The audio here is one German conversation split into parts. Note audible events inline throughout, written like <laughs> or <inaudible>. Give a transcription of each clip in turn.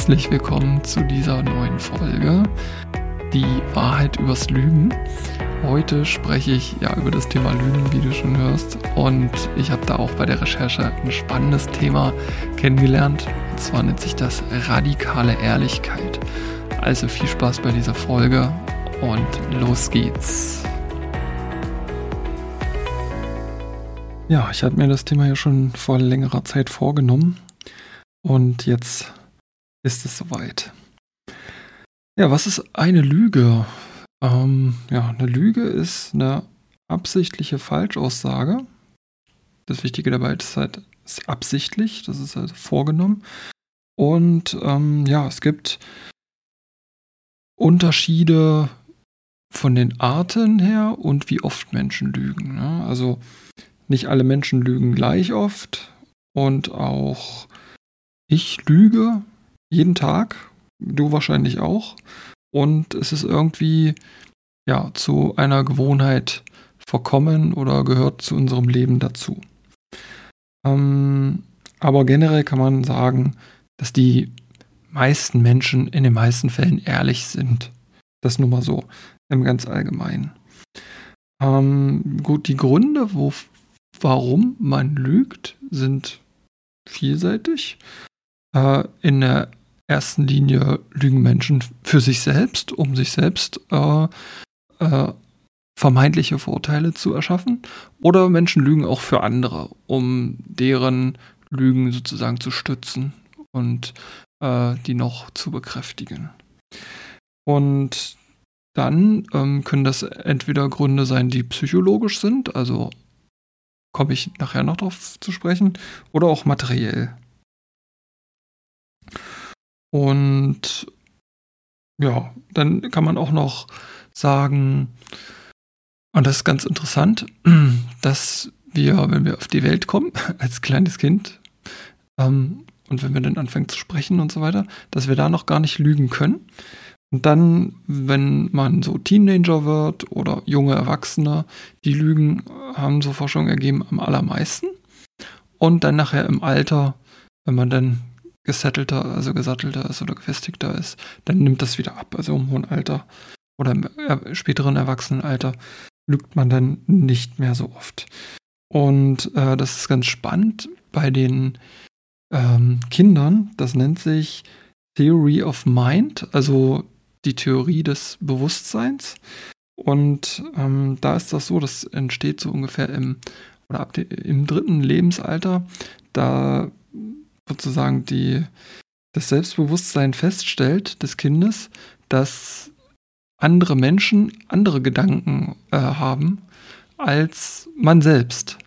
herzlich willkommen zu dieser neuen Folge. Die Wahrheit übers Lügen. Heute spreche ich ja über das Thema Lügen, wie du schon hörst. Und ich habe da auch bei der Recherche ein spannendes Thema kennengelernt. Und zwar nennt sich das radikale Ehrlichkeit. Also viel Spaß bei dieser Folge und los geht's. Ja, ich hatte mir das Thema ja schon vor längerer Zeit vorgenommen und jetzt ist es soweit. Ja, was ist eine Lüge? Ähm, ja, eine Lüge ist eine absichtliche Falschaussage. Das Wichtige dabei ist halt ist absichtlich, das ist halt vorgenommen. Und ähm, ja, es gibt Unterschiede von den Arten her und wie oft Menschen lügen. Ne? Also nicht alle Menschen lügen gleich oft und auch ich lüge jeden Tag, du wahrscheinlich auch. Und es ist irgendwie ja zu einer Gewohnheit verkommen oder gehört zu unserem Leben dazu. Ähm, aber generell kann man sagen, dass die meisten Menschen in den meisten Fällen ehrlich sind. Das nur mal so im ganz Allgemeinen. Ähm, gut, die Gründe, wo, warum man lügt, sind vielseitig. Äh, in der ersten Linie lügen Menschen für sich selbst, um sich selbst äh, äh, vermeintliche Vorteile zu erschaffen. Oder Menschen lügen auch für andere, um deren Lügen sozusagen zu stützen und äh, die noch zu bekräftigen. Und dann ähm, können das entweder Gründe sein, die psychologisch sind, also komme ich nachher noch drauf zu sprechen, oder auch materiell. Und ja, dann kann man auch noch sagen, und das ist ganz interessant, <clears throat> dass wir, wenn wir auf die Welt kommen, <laughs> als kleines Kind, ähm, und wenn wir dann anfangen zu sprechen und so weiter, dass wir da noch gar nicht lügen können. Und dann, wenn man so Teenager wird oder junge Erwachsene, die Lügen haben so Forschung ergeben am allermeisten. Und dann nachher im Alter, wenn man dann gesettelter, also gesattelter ist oder gefestigter ist, dann nimmt das wieder ab. Also im hohen Alter oder im späteren Erwachsenenalter lügt man dann nicht mehr so oft. Und äh, das ist ganz spannend bei den ähm, Kindern. Das nennt sich Theory of Mind, also die Theorie des Bewusstseins. Und ähm, da ist das so, das entsteht so ungefähr im, oder ab de, im dritten Lebensalter, da sozusagen die, das Selbstbewusstsein feststellt des Kindes, dass andere Menschen andere Gedanken äh, haben als man selbst.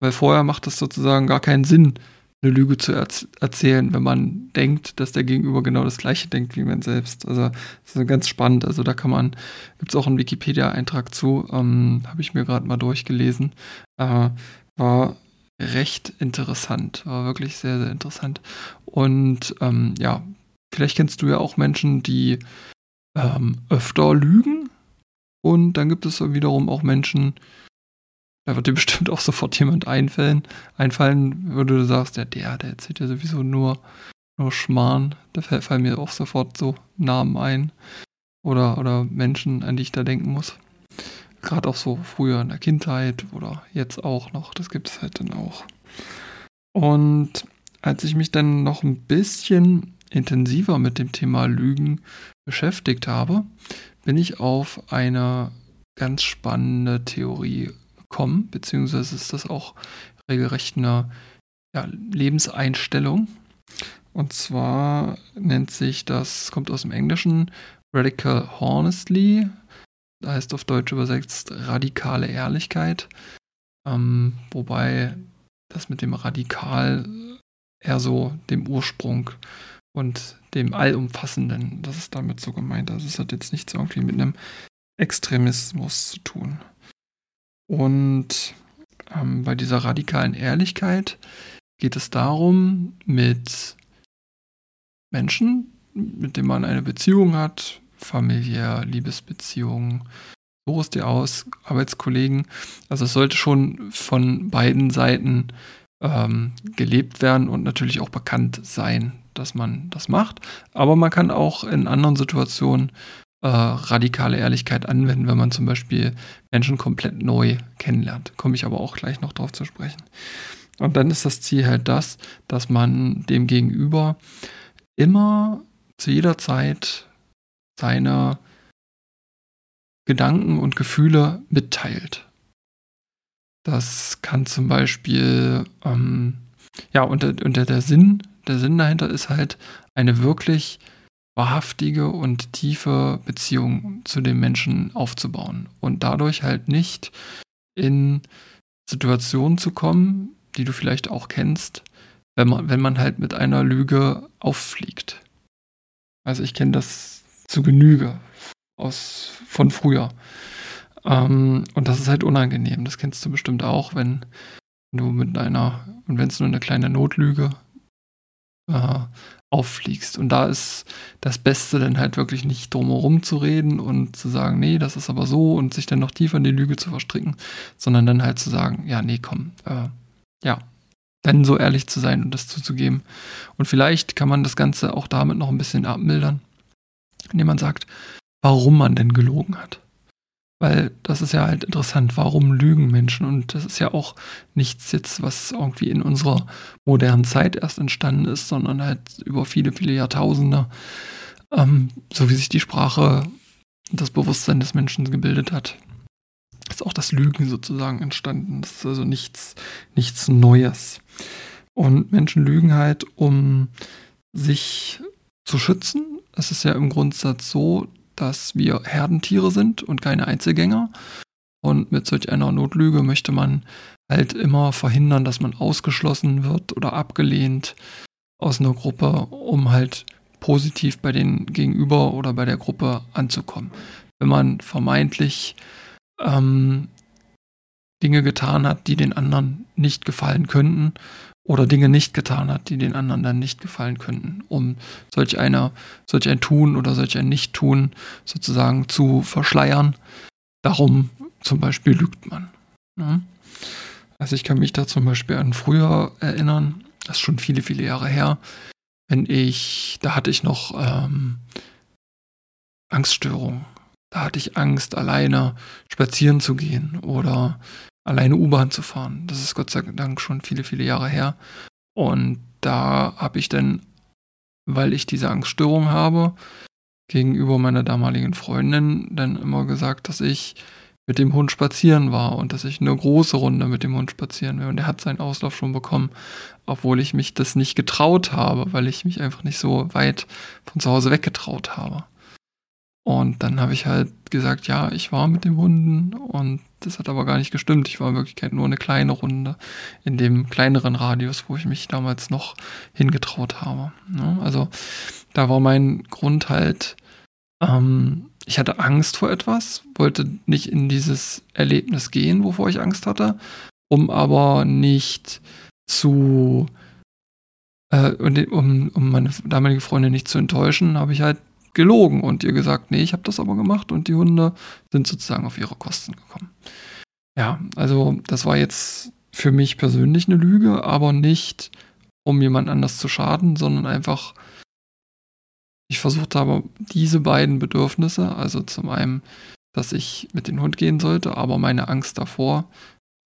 Weil vorher macht es sozusagen gar keinen Sinn, eine Lüge zu erz erzählen, wenn man denkt, dass der Gegenüber genau das Gleiche denkt wie man selbst. Also das ist ganz spannend. Also da kann man, gibt es auch einen Wikipedia-Eintrag zu, ähm, habe ich mir gerade mal durchgelesen. Äh, war recht interessant, war wirklich sehr, sehr interessant. Und ähm, ja, vielleicht kennst du ja auch Menschen, die ähm, öfter lügen. Und dann gibt es wiederum auch Menschen, da wird dir <laughs> bestimmt auch sofort jemand einfallen, einfallen, würde du sagst, ja, der, der erzählt ja sowieso nur, nur Schmarrn. Da fallen mir auch sofort so Namen ein. Oder, oder Menschen, an die ich da denken muss. Gerade auch so früher in der Kindheit oder jetzt auch noch. Das gibt es halt dann auch. Und als ich mich dann noch ein bisschen intensiver mit dem Thema Lügen beschäftigt habe, bin ich auf eine ganz spannende Theorie kommen, beziehungsweise ist das auch regelrecht eine ja, Lebenseinstellung. Und zwar nennt sich das, kommt aus dem Englischen, Radical Honestly, heißt auf Deutsch übersetzt radikale Ehrlichkeit, ähm, wobei das mit dem Radikal eher so dem Ursprung und dem Allumfassenden, das ist damit so gemeint. Also es hat jetzt nichts irgendwie mit einem Extremismus zu tun. Und ähm, bei dieser radikalen Ehrlichkeit geht es darum, mit Menschen, mit denen man eine Beziehung hat, familiär, Liebesbeziehungen, so ist die aus, Arbeitskollegen. Also es sollte schon von beiden Seiten ähm, gelebt werden und natürlich auch bekannt sein, dass man das macht. Aber man kann auch in anderen Situationen äh, radikale Ehrlichkeit anwenden, wenn man zum Beispiel Menschen komplett neu kennenlernt. Komme ich aber auch gleich noch drauf zu sprechen. Und dann ist das Ziel halt das, dass man dem Gegenüber immer zu jeder Zeit seine Gedanken und Gefühle mitteilt. Das kann zum Beispiel, ähm, ja, und, und der Sinn, der Sinn dahinter ist halt eine wirklich wahrhaftige und tiefe Beziehung zu dem Menschen aufzubauen und dadurch halt nicht in Situationen zu kommen, die du vielleicht auch kennst, wenn man, wenn man halt mit einer Lüge auffliegt. Also ich kenne das zu Genüge aus, von früher. Ähm, und das ist halt unangenehm. Das kennst du bestimmt auch, wenn du mit einer, und wenn es nur eine kleine Notlüge äh, auffliegst. Und da ist das Beste dann halt wirklich nicht drumherum zu reden und zu sagen, nee, das ist aber so und sich dann noch tiefer in die Lüge zu verstricken, sondern dann halt zu sagen, ja, nee, komm, äh, ja, dann so ehrlich zu sein und das zuzugeben. Und vielleicht kann man das Ganze auch damit noch ein bisschen abmildern, indem man sagt, warum man denn gelogen hat. Weil das ist ja halt interessant, warum lügen Menschen? Und das ist ja auch nichts jetzt, was irgendwie in unserer modernen Zeit erst entstanden ist, sondern halt über viele, viele Jahrtausende, ähm, so wie sich die Sprache und das Bewusstsein des Menschen gebildet hat, ist auch das Lügen sozusagen entstanden. Das ist also nichts, nichts Neues. Und Menschen lügen halt, um sich zu schützen. Es ist ja im Grundsatz so, dass wir Herdentiere sind und keine Einzelgänger. Und mit solch einer Notlüge möchte man halt immer verhindern, dass man ausgeschlossen wird oder abgelehnt aus einer Gruppe, um halt positiv bei den Gegenüber oder bei der Gruppe anzukommen. Wenn man vermeintlich ähm, Dinge getan hat, die den anderen nicht gefallen könnten oder Dinge nicht getan hat, die den anderen dann nicht gefallen könnten, um solch einer, solch ein Tun oder solch ein Nicht-Tun sozusagen zu verschleiern. Darum zum Beispiel lügt man. Ne? Also ich kann mich da zum Beispiel an früher erinnern, das ist schon viele, viele Jahre her, wenn ich, da hatte ich noch ähm, Angststörungen. Da hatte ich Angst, alleine spazieren zu gehen oder alleine U-Bahn zu fahren. Das ist Gott sei Dank schon viele, viele Jahre her. Und da habe ich dann, weil ich diese Angststörung habe, gegenüber meiner damaligen Freundin dann immer gesagt, dass ich mit dem Hund spazieren war und dass ich eine große Runde mit dem Hund spazieren will. Und er hat seinen Auslauf schon bekommen, obwohl ich mich das nicht getraut habe, weil ich mich einfach nicht so weit von zu Hause weggetraut habe. Und dann habe ich halt gesagt, ja, ich war mit den Hunden und das hat aber gar nicht gestimmt. Ich war in Wirklichkeit nur eine kleine Runde in dem kleineren Radius, wo ich mich damals noch hingetraut habe. Ne? Also da war mein Grund halt, ähm, ich hatte Angst vor etwas, wollte nicht in dieses Erlebnis gehen, wovor ich Angst hatte, um aber nicht zu, äh, um, um meine damalige Freundin nicht zu enttäuschen, habe ich halt gelogen und ihr gesagt, nee, ich habe das aber gemacht und die Hunde sind sozusagen auf ihre Kosten gekommen. Ja, also das war jetzt für mich persönlich eine Lüge, aber nicht, um jemand anders zu schaden, sondern einfach, ich versucht habe, diese beiden Bedürfnisse, also zum einen, dass ich mit dem Hund gehen sollte, aber meine Angst davor,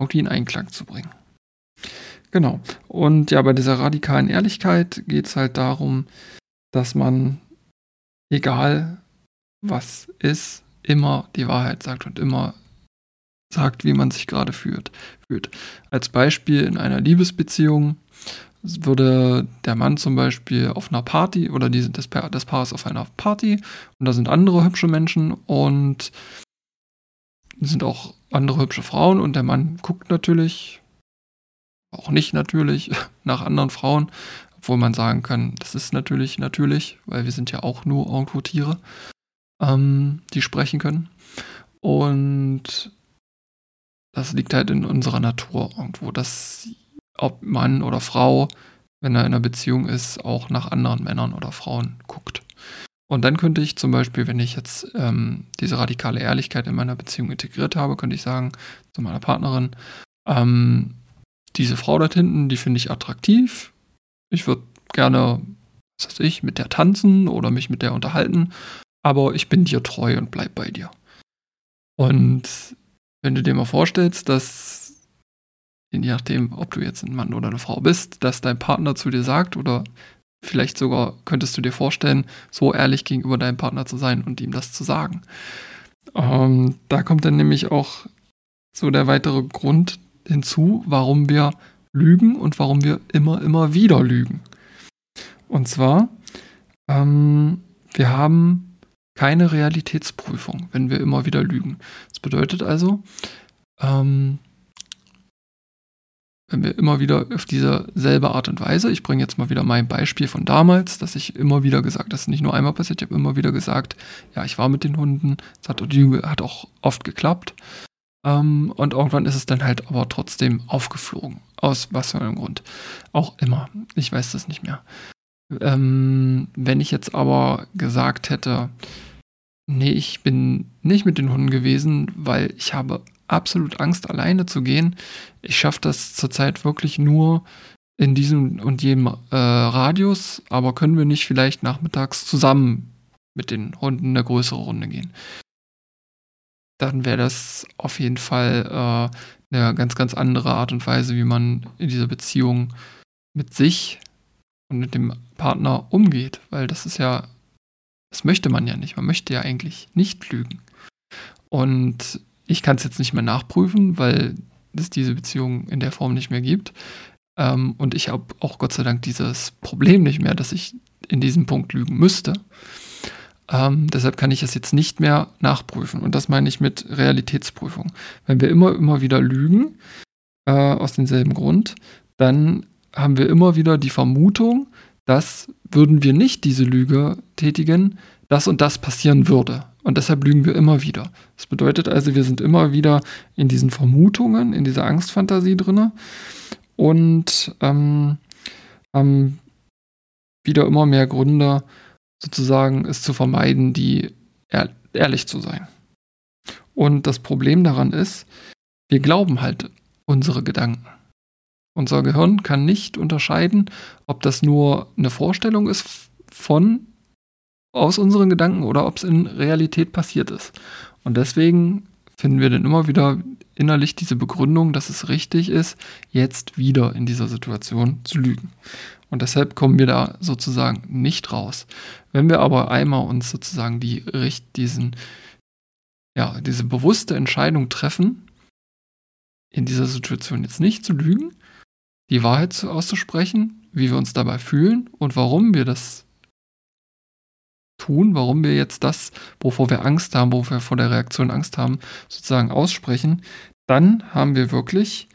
irgendwie in Einklang zu bringen. Genau. Und ja, bei dieser radikalen Ehrlichkeit geht es halt darum, dass man egal was ist, immer die Wahrheit sagt und immer sagt, wie man sich gerade fühlt. fühlt. Als Beispiel in einer Liebesbeziehung würde der Mann zum Beispiel auf einer Party oder die, das, Paar, das Paar ist auf einer Party und da sind andere hübsche Menschen und sind auch andere hübsche Frauen und der Mann guckt natürlich, auch nicht natürlich, <laughs> nach anderen Frauen obwohl man sagen kann, das ist natürlich natürlich, weil wir sind ja auch nur irgendwo Tiere, ähm, die sprechen können. Und das liegt halt in unserer Natur irgendwo, dass ob Mann oder Frau, wenn er in einer Beziehung ist, auch nach anderen Männern oder Frauen guckt. Und dann könnte ich zum Beispiel, wenn ich jetzt ähm, diese radikale Ehrlichkeit in meiner Beziehung integriert habe, könnte ich sagen zu meiner Partnerin, ähm, diese Frau dort hinten, die finde ich attraktiv, ich würde gerne was weiß ich, mit der tanzen oder mich mit der unterhalten, aber ich bin dir treu und bleib bei dir. Und wenn du dir mal vorstellst, dass, je nachdem, ob du jetzt ein Mann oder eine Frau bist, dass dein Partner zu dir sagt oder vielleicht sogar könntest du dir vorstellen, so ehrlich gegenüber deinem Partner zu sein und ihm das zu sagen. Ähm, da kommt dann nämlich auch so der weitere Grund hinzu, warum wir lügen und warum wir immer, immer wieder lügen. Und zwar, ähm, wir haben keine Realitätsprüfung, wenn wir immer wieder lügen. Das bedeutet also, ähm, wenn wir immer wieder auf diese selbe Art und Weise, ich bringe jetzt mal wieder mein Beispiel von damals, dass ich immer wieder gesagt, das ist nicht nur einmal passiert, ich habe immer wieder gesagt, ja, ich war mit den Hunden, es hat, hat auch oft geklappt. Ähm, und irgendwann ist es dann halt aber trotzdem aufgeflogen. Aus was für einem Grund. Auch immer. Ich weiß das nicht mehr. Ähm, wenn ich jetzt aber gesagt hätte, nee, ich bin nicht mit den Hunden gewesen, weil ich habe absolut Angst, alleine zu gehen. Ich schaffe das zurzeit wirklich nur in diesem und jedem äh, Radius, aber können wir nicht vielleicht nachmittags zusammen mit den Hunden eine größere Runde gehen? Dann wäre das auf jeden Fall äh, eine ganz, ganz andere Art und Weise, wie man in dieser Beziehung mit sich und mit dem Partner umgeht, weil das ist ja, das möchte man ja nicht. Man möchte ja eigentlich nicht lügen. Und ich kann es jetzt nicht mehr nachprüfen, weil es diese Beziehung in der Form nicht mehr gibt. Ähm, und ich habe auch Gott sei Dank dieses Problem nicht mehr, dass ich in diesem Punkt lügen müsste. Ähm, deshalb kann ich es jetzt nicht mehr nachprüfen. Und das meine ich mit Realitätsprüfung. Wenn wir immer, immer wieder lügen, äh, aus demselben Grund, dann haben wir immer wieder die Vermutung, dass würden wir nicht diese Lüge tätigen, das und das passieren würde. Und deshalb lügen wir immer wieder. Das bedeutet also, wir sind immer wieder in diesen Vermutungen, in dieser Angstfantasie drin und ähm, haben wieder immer mehr Gründe, sozusagen es zu vermeiden, die ehr ehrlich zu sein. Und das Problem daran ist, wir glauben halt unsere Gedanken. Unser Gehirn kann nicht unterscheiden, ob das nur eine Vorstellung ist von aus unseren Gedanken oder ob es in Realität passiert ist. Und deswegen finden wir dann immer wieder innerlich diese Begründung, dass es richtig ist, jetzt wieder in dieser Situation zu lügen. Und deshalb kommen wir da sozusagen nicht raus. Wenn wir aber einmal uns sozusagen die, diesen, ja, diese bewusste Entscheidung treffen, in dieser Situation jetzt nicht zu lügen, die Wahrheit auszusprechen, wie wir uns dabei fühlen und warum wir das tun, warum wir jetzt das, wovor wir Angst haben, wovor wir vor der Reaktion Angst haben, sozusagen aussprechen, dann haben wir wirklich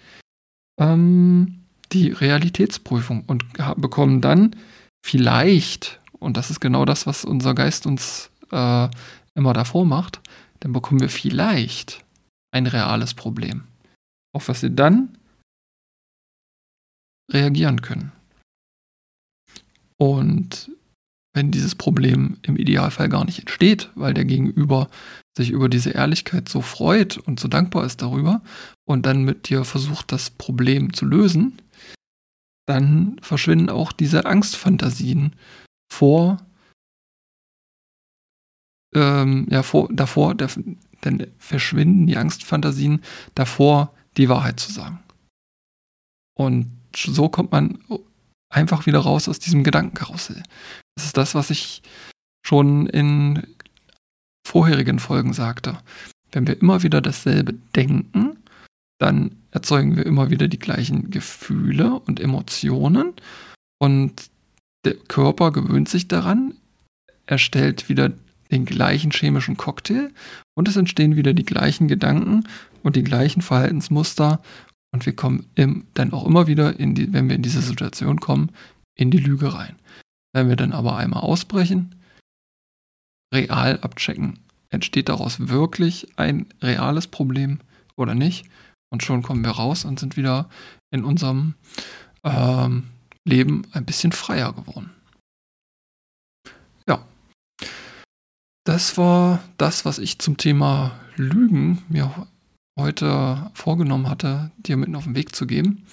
ähm, die Realitätsprüfung und bekommen dann vielleicht, und das ist genau das, was unser Geist uns äh, immer davor macht, dann bekommen wir vielleicht ein reales Problem, auf was wir dann reagieren können. Und wenn dieses Problem im Idealfall gar nicht entsteht, weil der Gegenüber sich über diese Ehrlichkeit so freut und so dankbar ist darüber und dann mit dir versucht, das Problem zu lösen, dann verschwinden auch diese Angstfantasien vor, ähm, ja, vor, davor, der, dann verschwinden die Angstfantasien davor, die Wahrheit zu sagen. Und so kommt man einfach wieder raus aus diesem Gedankenkarussell. Das ist das, was ich schon in vorherigen Folgen sagte. Wenn wir immer wieder dasselbe denken, dann erzeugen wir immer wieder die gleichen Gefühle und Emotionen und der Körper gewöhnt sich daran, er stellt wieder den gleichen chemischen Cocktail und es entstehen wieder die gleichen Gedanken und die gleichen Verhaltensmuster und wir kommen im, dann auch immer wieder, in die, wenn wir in diese Situation kommen, in die Lüge rein. Wenn wir dann aber einmal ausbrechen, real abchecken, entsteht daraus wirklich ein reales Problem oder nicht? Und schon kommen wir raus und sind wieder in unserem ähm, Leben ein bisschen freier geworden. Ja. Das war das, was ich zum Thema Lügen mir heute vorgenommen hatte, dir mitten auf den Weg zu geben.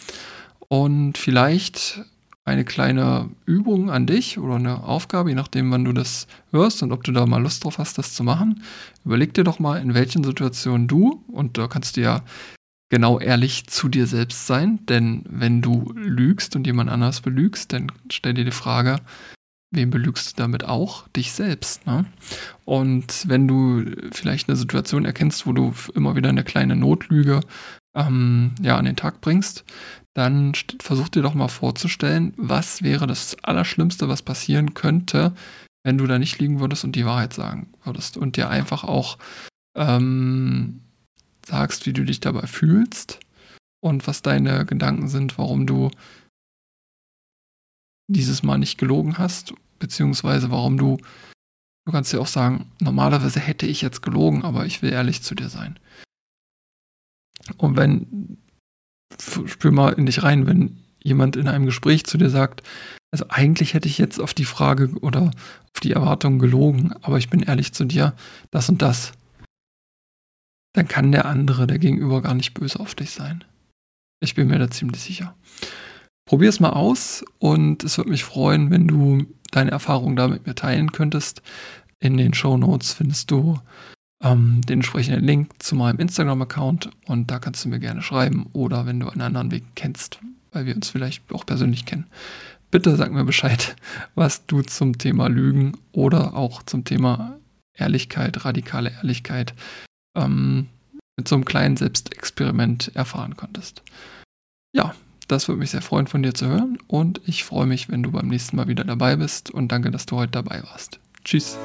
Und vielleicht eine kleine Übung an dich oder eine Aufgabe, je nachdem, wann du das hörst und ob du da mal Lust drauf hast, das zu machen. Überleg dir doch mal, in welchen Situationen du, und da kannst du ja genau ehrlich zu dir selbst sein, denn wenn du lügst und jemand anders belügst, dann stell dir die Frage, Wen belügst du damit auch? Dich selbst. Ne? Und wenn du vielleicht eine Situation erkennst, wo du immer wieder eine kleine Notlüge ähm, ja, an den Tag bringst, dann versuch dir doch mal vorzustellen, was wäre das Allerschlimmste, was passieren könnte, wenn du da nicht liegen würdest und die Wahrheit sagen würdest. Und dir einfach auch ähm, sagst, wie du dich dabei fühlst und was deine Gedanken sind, warum du dieses Mal nicht gelogen hast, beziehungsweise warum du, du kannst dir auch sagen, normalerweise hätte ich jetzt gelogen, aber ich will ehrlich zu dir sein. Und wenn, spür mal in dich rein, wenn jemand in einem Gespräch zu dir sagt, also eigentlich hätte ich jetzt auf die Frage oder auf die Erwartung gelogen, aber ich bin ehrlich zu dir, das und das, dann kann der andere, der Gegenüber gar nicht böse auf dich sein. Ich bin mir da ziemlich sicher. Probier es mal aus und es würde mich freuen, wenn du deine Erfahrungen da mit mir teilen könntest. In den Show Notes findest du ähm, den entsprechenden Link zu meinem Instagram-Account und da kannst du mir gerne schreiben oder wenn du einen anderen Weg kennst, weil wir uns vielleicht auch persönlich kennen. Bitte sag mir Bescheid, <laughs> was du zum Thema Lügen oder auch zum Thema Ehrlichkeit, radikale Ehrlichkeit ähm, mit so einem kleinen Selbstexperiment erfahren konntest. Ja, das würde mich sehr freuen, von dir zu hören. Und ich freue mich, wenn du beim nächsten Mal wieder dabei bist. Und danke, dass du heute dabei warst. Tschüss.